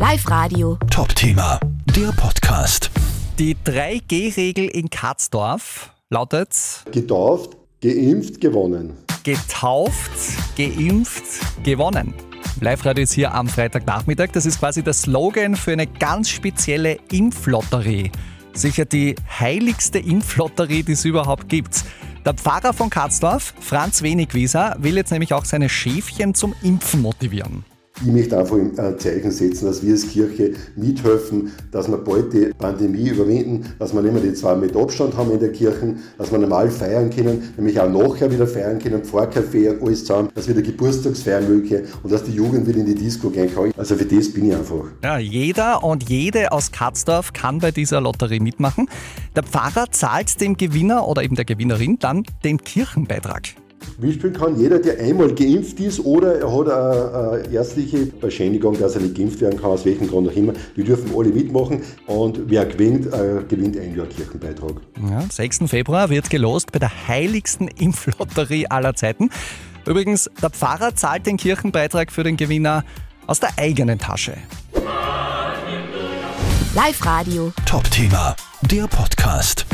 Live-Radio. Top-Thema, der Podcast. Die 3G-Regel in Katzdorf lautet Getauft, geimpft, gewonnen. getauft, geimpft, gewonnen. Live-Radio ist hier am Freitagnachmittag. Das ist quasi der Slogan für eine ganz spezielle Impflotterie. Sicher die heiligste Impflotterie, die es überhaupt gibt. Der Pfarrer von Katzdorf, Franz Wenigwieser, will jetzt nämlich auch seine Schäfchen zum Impfen motivieren. Ich möchte einfach ein Zeichen setzen, dass wir als Kirche mithelfen, dass wir bald die Pandemie überwinden, dass wir nicht mehr die zwei Meter Abstand haben in der Kirche, dass wir normal feiern können, nämlich auch nachher wieder feiern können, Pfarrkaffee, alles zusammen, dass wieder Geburtstagsfeiern möglich und dass die Jugend wieder in die Disco gehen kann. Also für das bin ich einfach. Ja, jeder und jede aus Katzdorf kann bei dieser Lotterie mitmachen. Der Pfarrer zahlt dem Gewinner oder eben der Gewinnerin dann den Kirchenbeitrag. Mitspielen kann jeder, der einmal geimpft ist oder er hat eine, eine ärztliche Bescheinigung, dass er nicht geimpft werden kann, aus welchem Grund auch immer. Die dürfen alle mitmachen und wer gewinnt, äh, gewinnt ein Jahr Kirchenbeitrag. Ja, 6. Februar wird gelost bei der heiligsten Impflotterie aller Zeiten. Übrigens, der Pfarrer zahlt den Kirchenbeitrag für den Gewinner aus der eigenen Tasche. Live-Radio. Top-Thema, der Podcast.